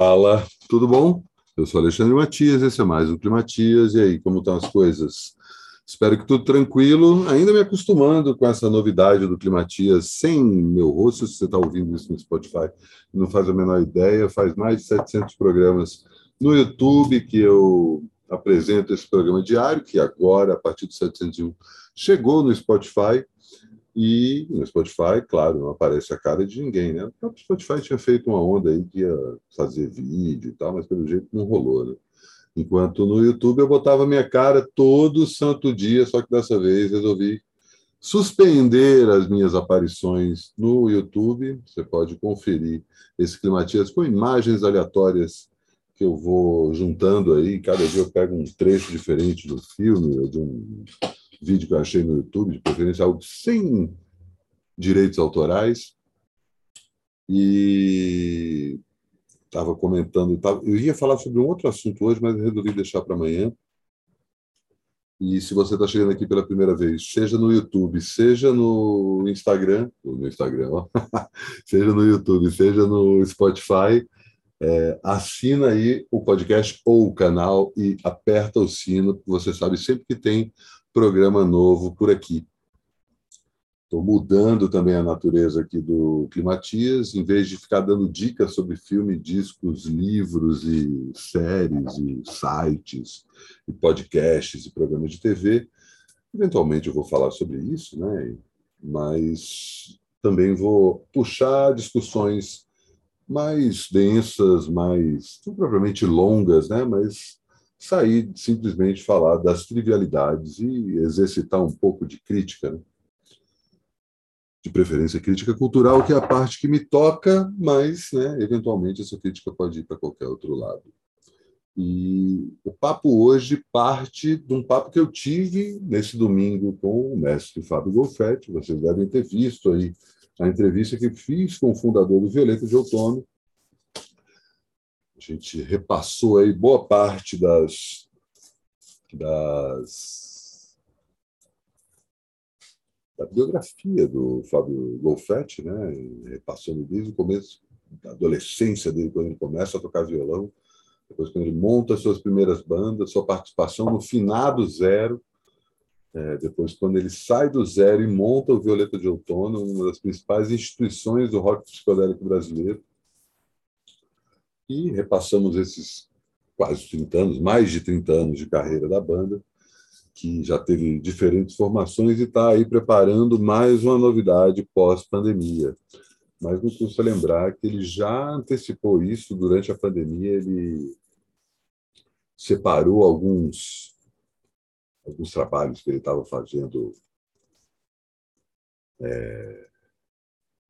Fala, tudo bom? Eu sou Alexandre Matias, esse é mais um Climatias. E aí, como estão as coisas? Espero que tudo tranquilo. Ainda me acostumando com essa novidade do Climatias sem meu rosto. Se você está ouvindo isso no Spotify, não faz a menor ideia. Faz mais de 700 programas no YouTube que eu apresento esse programa diário, que agora, a partir do 701, chegou no Spotify. E no Spotify, claro, não aparece a cara de ninguém, né? O Spotify tinha feito uma onda aí que ia fazer vídeo e tal, mas pelo jeito não rolou, né? Enquanto no YouTube eu botava minha cara todo santo dia, só que dessa vez resolvi suspender as minhas aparições no YouTube. Você pode conferir esse Climatias com imagens aleatórias que eu vou juntando aí. Cada dia eu pego um trecho diferente do filme ou de um vídeo que eu achei no YouTube, de preferência algo sem direitos autorais. E estava comentando, tava, eu ia falar sobre um outro assunto hoje, mas resolvi deixar para amanhã. E se você está chegando aqui pela primeira vez, seja no YouTube, seja no Instagram, no Instagram, ó, seja no YouTube, seja no Spotify, é, assina aí o podcast ou o canal e aperta o sino, você sabe sempre que tem programa novo por aqui. Estou mudando também a natureza aqui do Climatias, em vez de ficar dando dicas sobre filme, discos, livros e séries e sites e podcasts e programas de TV. Eventualmente eu vou falar sobre isso, né? mas também vou puxar discussões mais densas, mais não propriamente longas, né? mas sair simplesmente falar das trivialidades e exercitar um pouco de crítica, né? de preferência crítica cultural, que é a parte que me toca, mas, né, eventualmente, essa crítica pode ir para qualquer outro lado. E o papo hoje parte de um papo que eu tive nesse domingo com o mestre Fábio Golfetti. Vocês devem ter visto aí a entrevista que fiz com o fundador do Violeta de Outono, a gente repassou aí boa parte das, das da biografia do Fábio Golfetti, né? repassando desde o começo da adolescência dele, quando ele começa a tocar violão, depois quando ele monta suas primeiras bandas, sua participação no finado zero, é, depois quando ele sai do zero e monta o Violeta de Outono, uma das principais instituições do rock psicodélico brasileiro, e repassamos esses quase 30 anos, mais de 30 anos de carreira da banda, que já teve diferentes formações e está aí preparando mais uma novidade pós-pandemia. Mas não custa lembrar que ele já antecipou isso durante a pandemia, ele separou alguns alguns trabalhos que ele estava fazendo é...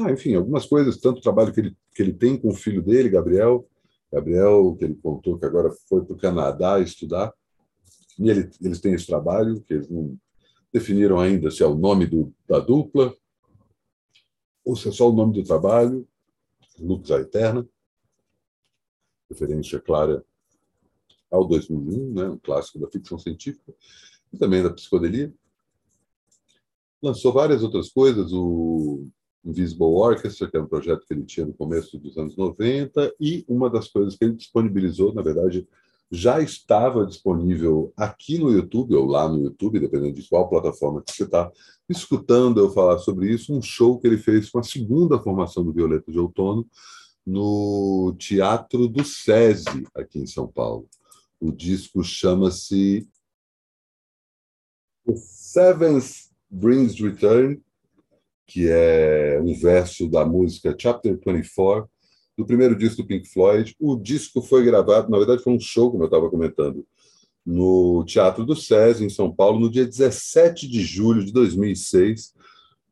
ah, enfim, algumas coisas, tanto o trabalho que ele, que ele tem com o filho dele, Gabriel, Gabriel, que ele contou que agora foi para o Canadá estudar, e ele, eles têm esse trabalho, que eles não definiram ainda se é o nome do, da dupla, ou se é só o nome do trabalho, Lux a. Eterna, referência clara ao 2001, né, um clássico da ficção científica, e também da psicodelia. Lançou várias outras coisas, o Invisible Orchestra, que é um projeto que ele tinha no começo dos anos 90, e uma das coisas que ele disponibilizou, na verdade, já estava disponível aqui no YouTube, ou lá no YouTube, dependendo de qual plataforma que você está escutando eu falar sobre isso, um show que ele fez com a segunda formação do Violeta de Outono no Teatro do SESI, aqui em São Paulo. O disco chama-se The Seventh Brings Return, que é um verso da música Chapter 24, do primeiro disco do Pink Floyd. O disco foi gravado, na verdade, foi um show, como eu estava comentando, no Teatro do SESI, em São Paulo, no dia 17 de julho de 2006,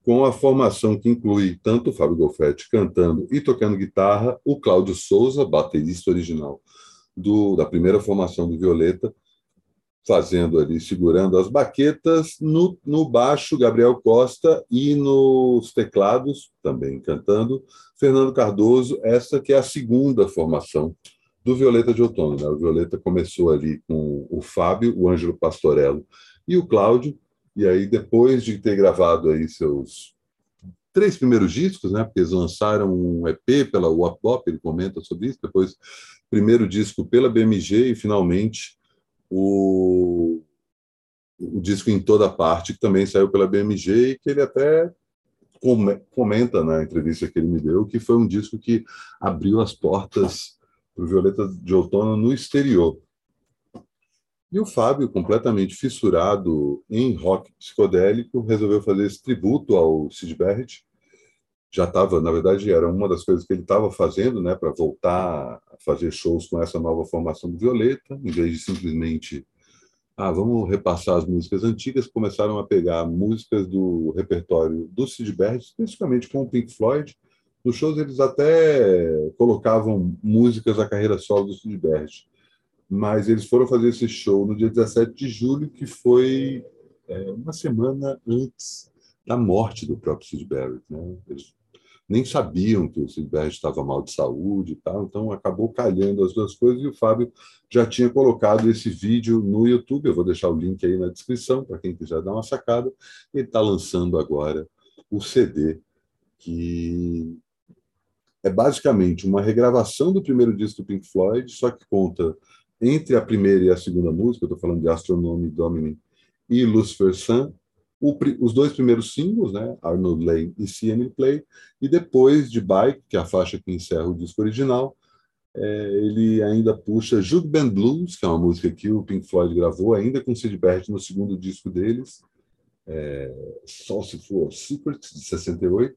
com a formação que inclui tanto o Fábio Golfetti cantando e tocando guitarra, o Cláudio Souza, baterista original do, da primeira formação do Violeta, fazendo ali, segurando as baquetas, no, no baixo, Gabriel Costa, e nos teclados, também cantando, Fernando Cardoso, essa que é a segunda formação do Violeta de Outono. Né? O Violeta começou ali com o Fábio, o Ângelo Pastorello e o Cláudio, e aí depois de ter gravado aí seus três primeiros discos, né? Porque eles lançaram um EP pela Wop Bop, ele comenta sobre isso. Depois, primeiro disco pela BMG e finalmente o, o disco em toda parte que também saiu pela BMG e que ele até comenta na entrevista que ele me deu que foi um disco que abriu as portas para o Violeta de Outono no exterior. E o Fábio, completamente fissurado em rock psicodélico, resolveu fazer esse tributo ao Sid Barrett. Já estava, na verdade, era uma das coisas que ele estava fazendo, né, para voltar a fazer shows com essa nova formação do Violeta, em vez de simplesmente, ah, vamos repassar as músicas antigas, começaram a pegar músicas do repertório do Sid Barrett, especificamente com o Pink Floyd. Nos shows eles até colocavam músicas da carreira solo do Sid Barrett mas eles foram fazer esse show no dia 17 de julho, que foi é, uma semana antes da morte do próprio Sid Barrett. Né? Eles nem sabiam que o Barrett estava mal de saúde e tal, então acabou calhando as duas coisas e o Fábio já tinha colocado esse vídeo no YouTube, eu vou deixar o link aí na descrição para quem quiser dar uma sacada. Ele está lançando agora o CD que é basicamente uma regravação do primeiro disco do Pink Floyd, só que conta entre a primeira e a segunda música, estou falando de Astronomy Domini e Lucifer Sun, o, os dois primeiros singles, né, Arnold Lane e See Play, e depois de Bike, que é a faixa que encerra o disco original, é, ele ainda puxa Juke Band Blues, que é uma música que o Pink Floyd gravou ainda com Sid Barrett no segundo disco deles, é, Saucerful of Secrets, de 68,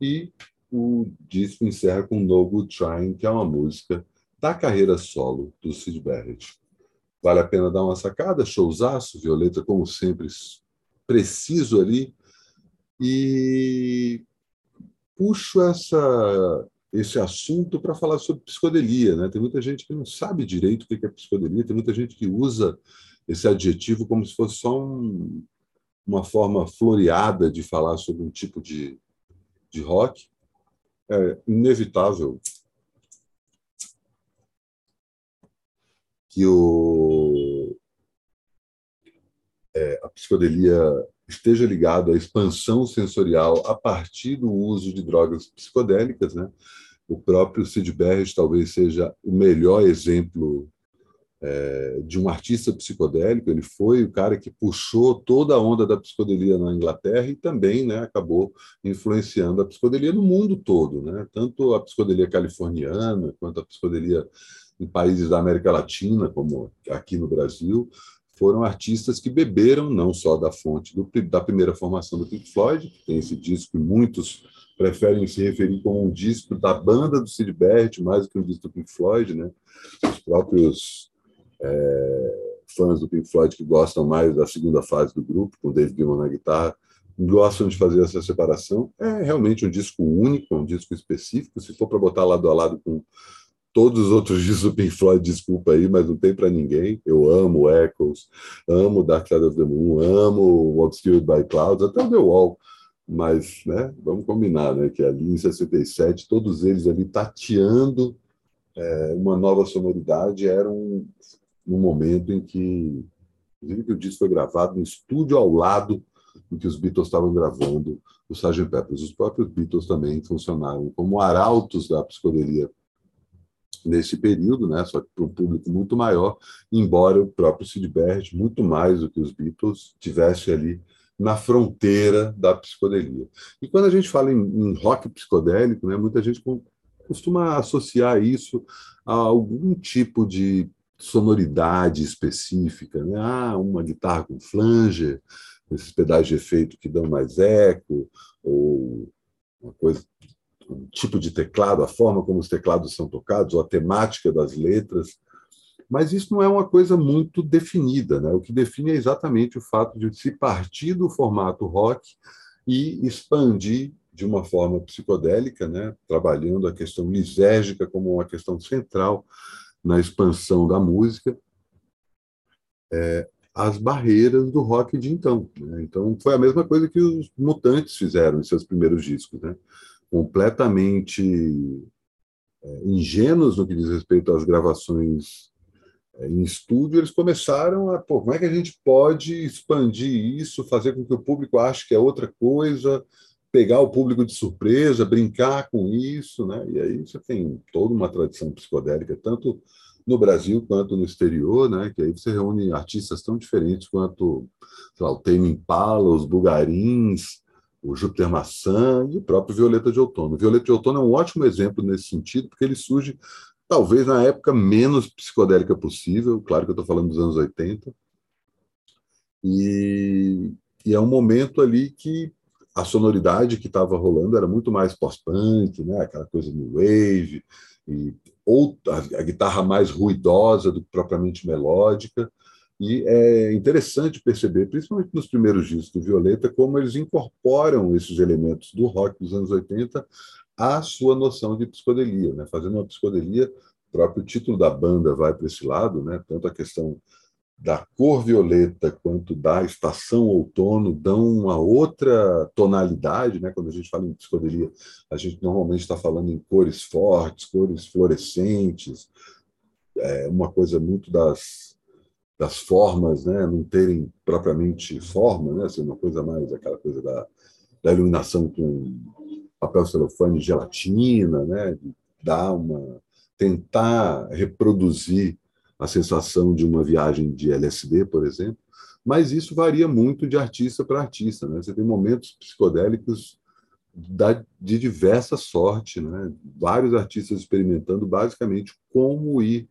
e o disco encerra com No Good Trying, que é uma música da carreira solo do Sid Barrett. Vale a pena dar uma sacada, showzaço, Violeta, como sempre, preciso ali. E puxo essa, esse assunto para falar sobre psicodelia. Né? Tem muita gente que não sabe direito o que é psicodelia, tem muita gente que usa esse adjetivo como se fosse só um, uma forma floreada de falar sobre um tipo de, de rock. É inevitável que o, é, a psicodelia esteja ligada à expansão sensorial a partir do uso de drogas psicodélicas, né? O próprio Sid Barrett talvez seja o melhor exemplo é, de um artista psicodélico. Ele foi o cara que puxou toda a onda da psicodelia na Inglaterra e também, né, acabou influenciando a psicodelia no mundo todo, né? Tanto a psicodelia californiana quanto a psicodelia em países da América Latina, como aqui no Brasil, foram artistas que beberam não só da fonte do, da primeira formação do Pink Floyd, que tem esse disco que muitos preferem se referir como um disco da banda do Sid Barrett, mais do que um disco do Pink Floyd, né? Os próprios é, fãs do Pink Floyd que gostam mais da segunda fase do grupo, com Dave Gilman na guitarra, gostam de fazer essa separação. É realmente um disco único, um disco específico. Se for para botar lado a lado com Todos os outros discos do Pink Floyd, desculpa aí, mas não tem para ninguém. Eu amo Echoes, amo Dark Side of the Moon, amo Obscured by Clouds, até o The Wall. Mas, né, vamos combinar, né, que ali em 67, todos eles ali tateando é, uma nova sonoridade, era um, um momento em que, inclusive, que o disco foi gravado no estúdio ao lado em que os Beatles estavam gravando o Sgt. Peppers. Os próprios Beatles também funcionaram como arautos da psicodelia nesse período, né, só que para um público muito maior, embora o próprio Sid Barrett, muito mais do que os Beatles, tivesse ali na fronteira da psicodelia. E quando a gente fala em, em rock psicodélico, né, muita gente costuma associar isso a algum tipo de sonoridade específica, né? Ah, uma guitarra com flanger, esses pedais de efeito que dão mais eco, ou uma coisa o tipo de teclado, a forma como os teclados são tocados, a temática das letras. Mas isso não é uma coisa muito definida. Né? O que define é exatamente o fato de se partir do formato rock e expandir de uma forma psicodélica, né? trabalhando a questão lisérgica como uma questão central na expansão da música, é, as barreiras do rock de então. Né? Então, foi a mesma coisa que os Mutantes fizeram em seus primeiros discos. Né? Completamente é, ingênuos no que diz respeito às gravações é, em estúdio, eles começaram a, pô, como é que a gente pode expandir isso, fazer com que o público ache que é outra coisa, pegar o público de surpresa, brincar com isso, né? E aí você tem toda uma tradição psicodélica, tanto no Brasil quanto no exterior, né? Que aí você reúne artistas tão diferentes quanto lá, o Tame Impala, os Bugarins, o Júpiter Maçã e o próprio Violeta de Outono. O Violeta de Outono é um ótimo exemplo nesse sentido, porque ele surge talvez na época menos psicodélica possível, claro que eu estou falando dos anos 80, e, e é um momento ali que a sonoridade que estava rolando era muito mais pós-punk, né? aquela coisa no wave, e, ou a, a, guitarra mais ruidosa do que propriamente melódica. E é interessante perceber, principalmente nos primeiros discos do Violeta, como eles incorporam esses elementos do rock dos anos 80 à sua noção de psicodelia, né? fazendo uma psicodelia, o próprio título da banda vai para esse lado, né? tanto a questão da cor violeta quanto da estação outono dão uma outra tonalidade, né? Quando a gente fala em psicodelia, a gente normalmente está falando em cores fortes, cores fluorescentes, é uma coisa muito das, das formas, né? Não terem propriamente forma, né? Ser uma coisa mais aquela coisa da, da iluminação com papel celofane, gelatina, né? Dar uma tentar reproduzir a sensação de uma viagem de LSD, por exemplo, mas isso varia muito de artista para artista. Né? Você tem momentos psicodélicos de diversa sorte, né? vários artistas experimentando basicamente como ir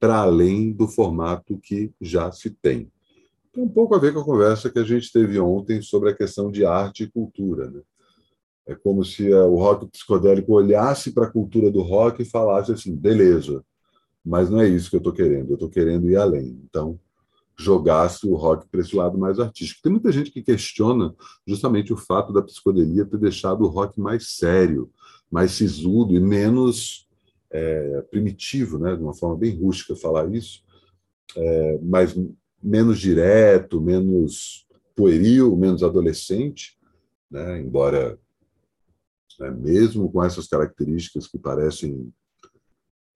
para além do formato que já se tem. Tem um pouco a ver com a conversa que a gente teve ontem sobre a questão de arte e cultura. Né? É como se o rock psicodélico olhasse para a cultura do rock e falasse assim: beleza, mas não é isso que eu estou querendo, eu estou querendo ir além. Então, jogasse o rock para esse lado mais artístico. Tem muita gente que questiona justamente o fato da psicodelia ter deixado o rock mais sério, mais sisudo e menos é, primitivo, né? de uma forma bem rústica falar isso, é, mas menos direto, menos pueril, menos adolescente, né? embora né, mesmo com essas características que parecem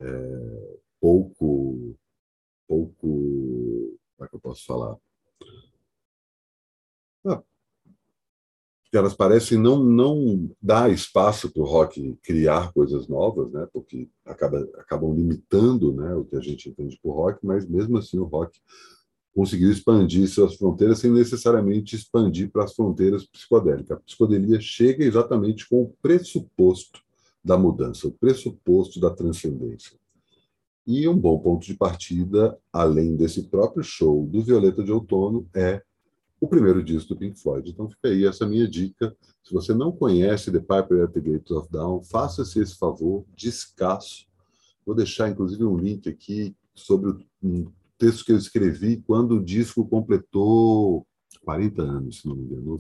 é, pouco, pouco, como é que eu posso falar? Ah, elas parecem não não dar espaço para o rock criar coisas novas, né? Porque acaba, acabam limitando, né, o que a gente entende por rock, mas mesmo assim o rock conseguiu expandir suas fronteiras sem necessariamente expandir para as fronteiras psicodélicas. A psicodelia chega exatamente com o pressuposto da mudança, o pressuposto da transcendência. E um bom ponto de partida, além desse próprio show do Violeta de Outono, é o primeiro disco do Pink Floyd. Então fica aí essa minha dica. Se você não conhece The Piper at the Gates of Dawn, faça-se esse favor, descasso. Vou deixar, inclusive, um link aqui sobre um texto que eu escrevi quando o disco completou 40 anos, se não me engano,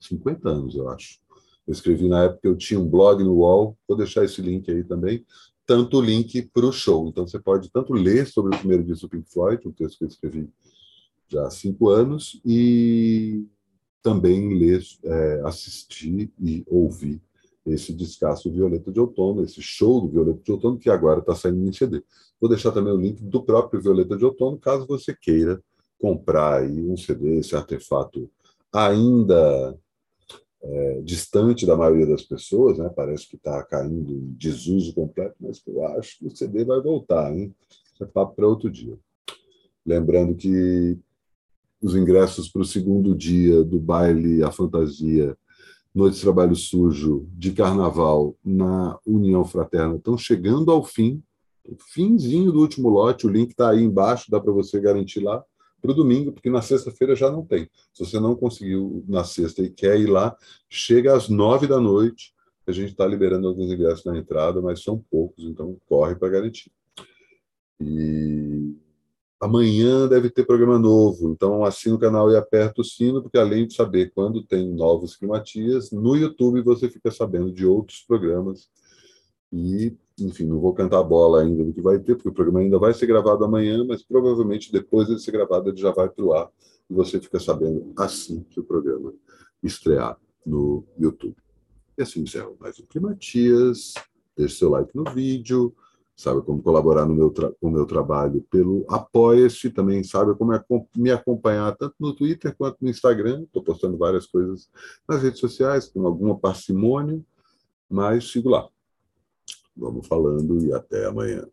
50 anos, eu acho. Eu escrevi na época eu tinha um blog no UOL, vou deixar esse link aí também tanto o link para o show. Então, você pode tanto ler sobre o primeiro disco do Pink Floyd, um texto que eu escrevi já há cinco anos, e também ler, é, assistir e ouvir esse descasso Violeta de Outono, esse show do Violeta de Outono, que agora está saindo em CD. Vou deixar também o link do próprio Violeta de Outono, caso você queira comprar aí um CD, esse artefato ainda é, distante da maioria das pessoas, né? parece que está caindo em desuso completo, mas eu acho que o CD vai voltar, hein? É papo para outro dia. Lembrando que os ingressos para o segundo dia do baile A Fantasia, Noite de Trabalho Sujo, de Carnaval, na União Fraterna, estão chegando ao fim, o finzinho do último lote, o link está aí embaixo, dá para você garantir lá para o domingo, porque na sexta-feira já não tem. Se você não conseguiu na sexta e quer ir lá, chega às nove da noite. A gente está liberando alguns ingressos na entrada, mas são poucos, então corre para garantir. E amanhã deve ter programa novo, então assina o canal e aperta o sino, porque além de saber quando tem novos climatias, no YouTube você fica sabendo de outros programas. E enfim, não vou cantar a bola ainda do que vai ter, porque o programa ainda vai ser gravado amanhã, mas provavelmente depois de ser gravado ele já vai para o ar e você fica sabendo assim que o programa estrear no YouTube. E assim encerro mais o Climatias. Deixe seu like no vídeo, sabe como colaborar no meu com o meu trabalho pelo Apoia-se, também sabe como me acompanhar tanto no Twitter quanto no Instagram. Estou postando várias coisas nas redes sociais, com alguma parcimônia, mas sigo lá. Vamos falando e até amanhã.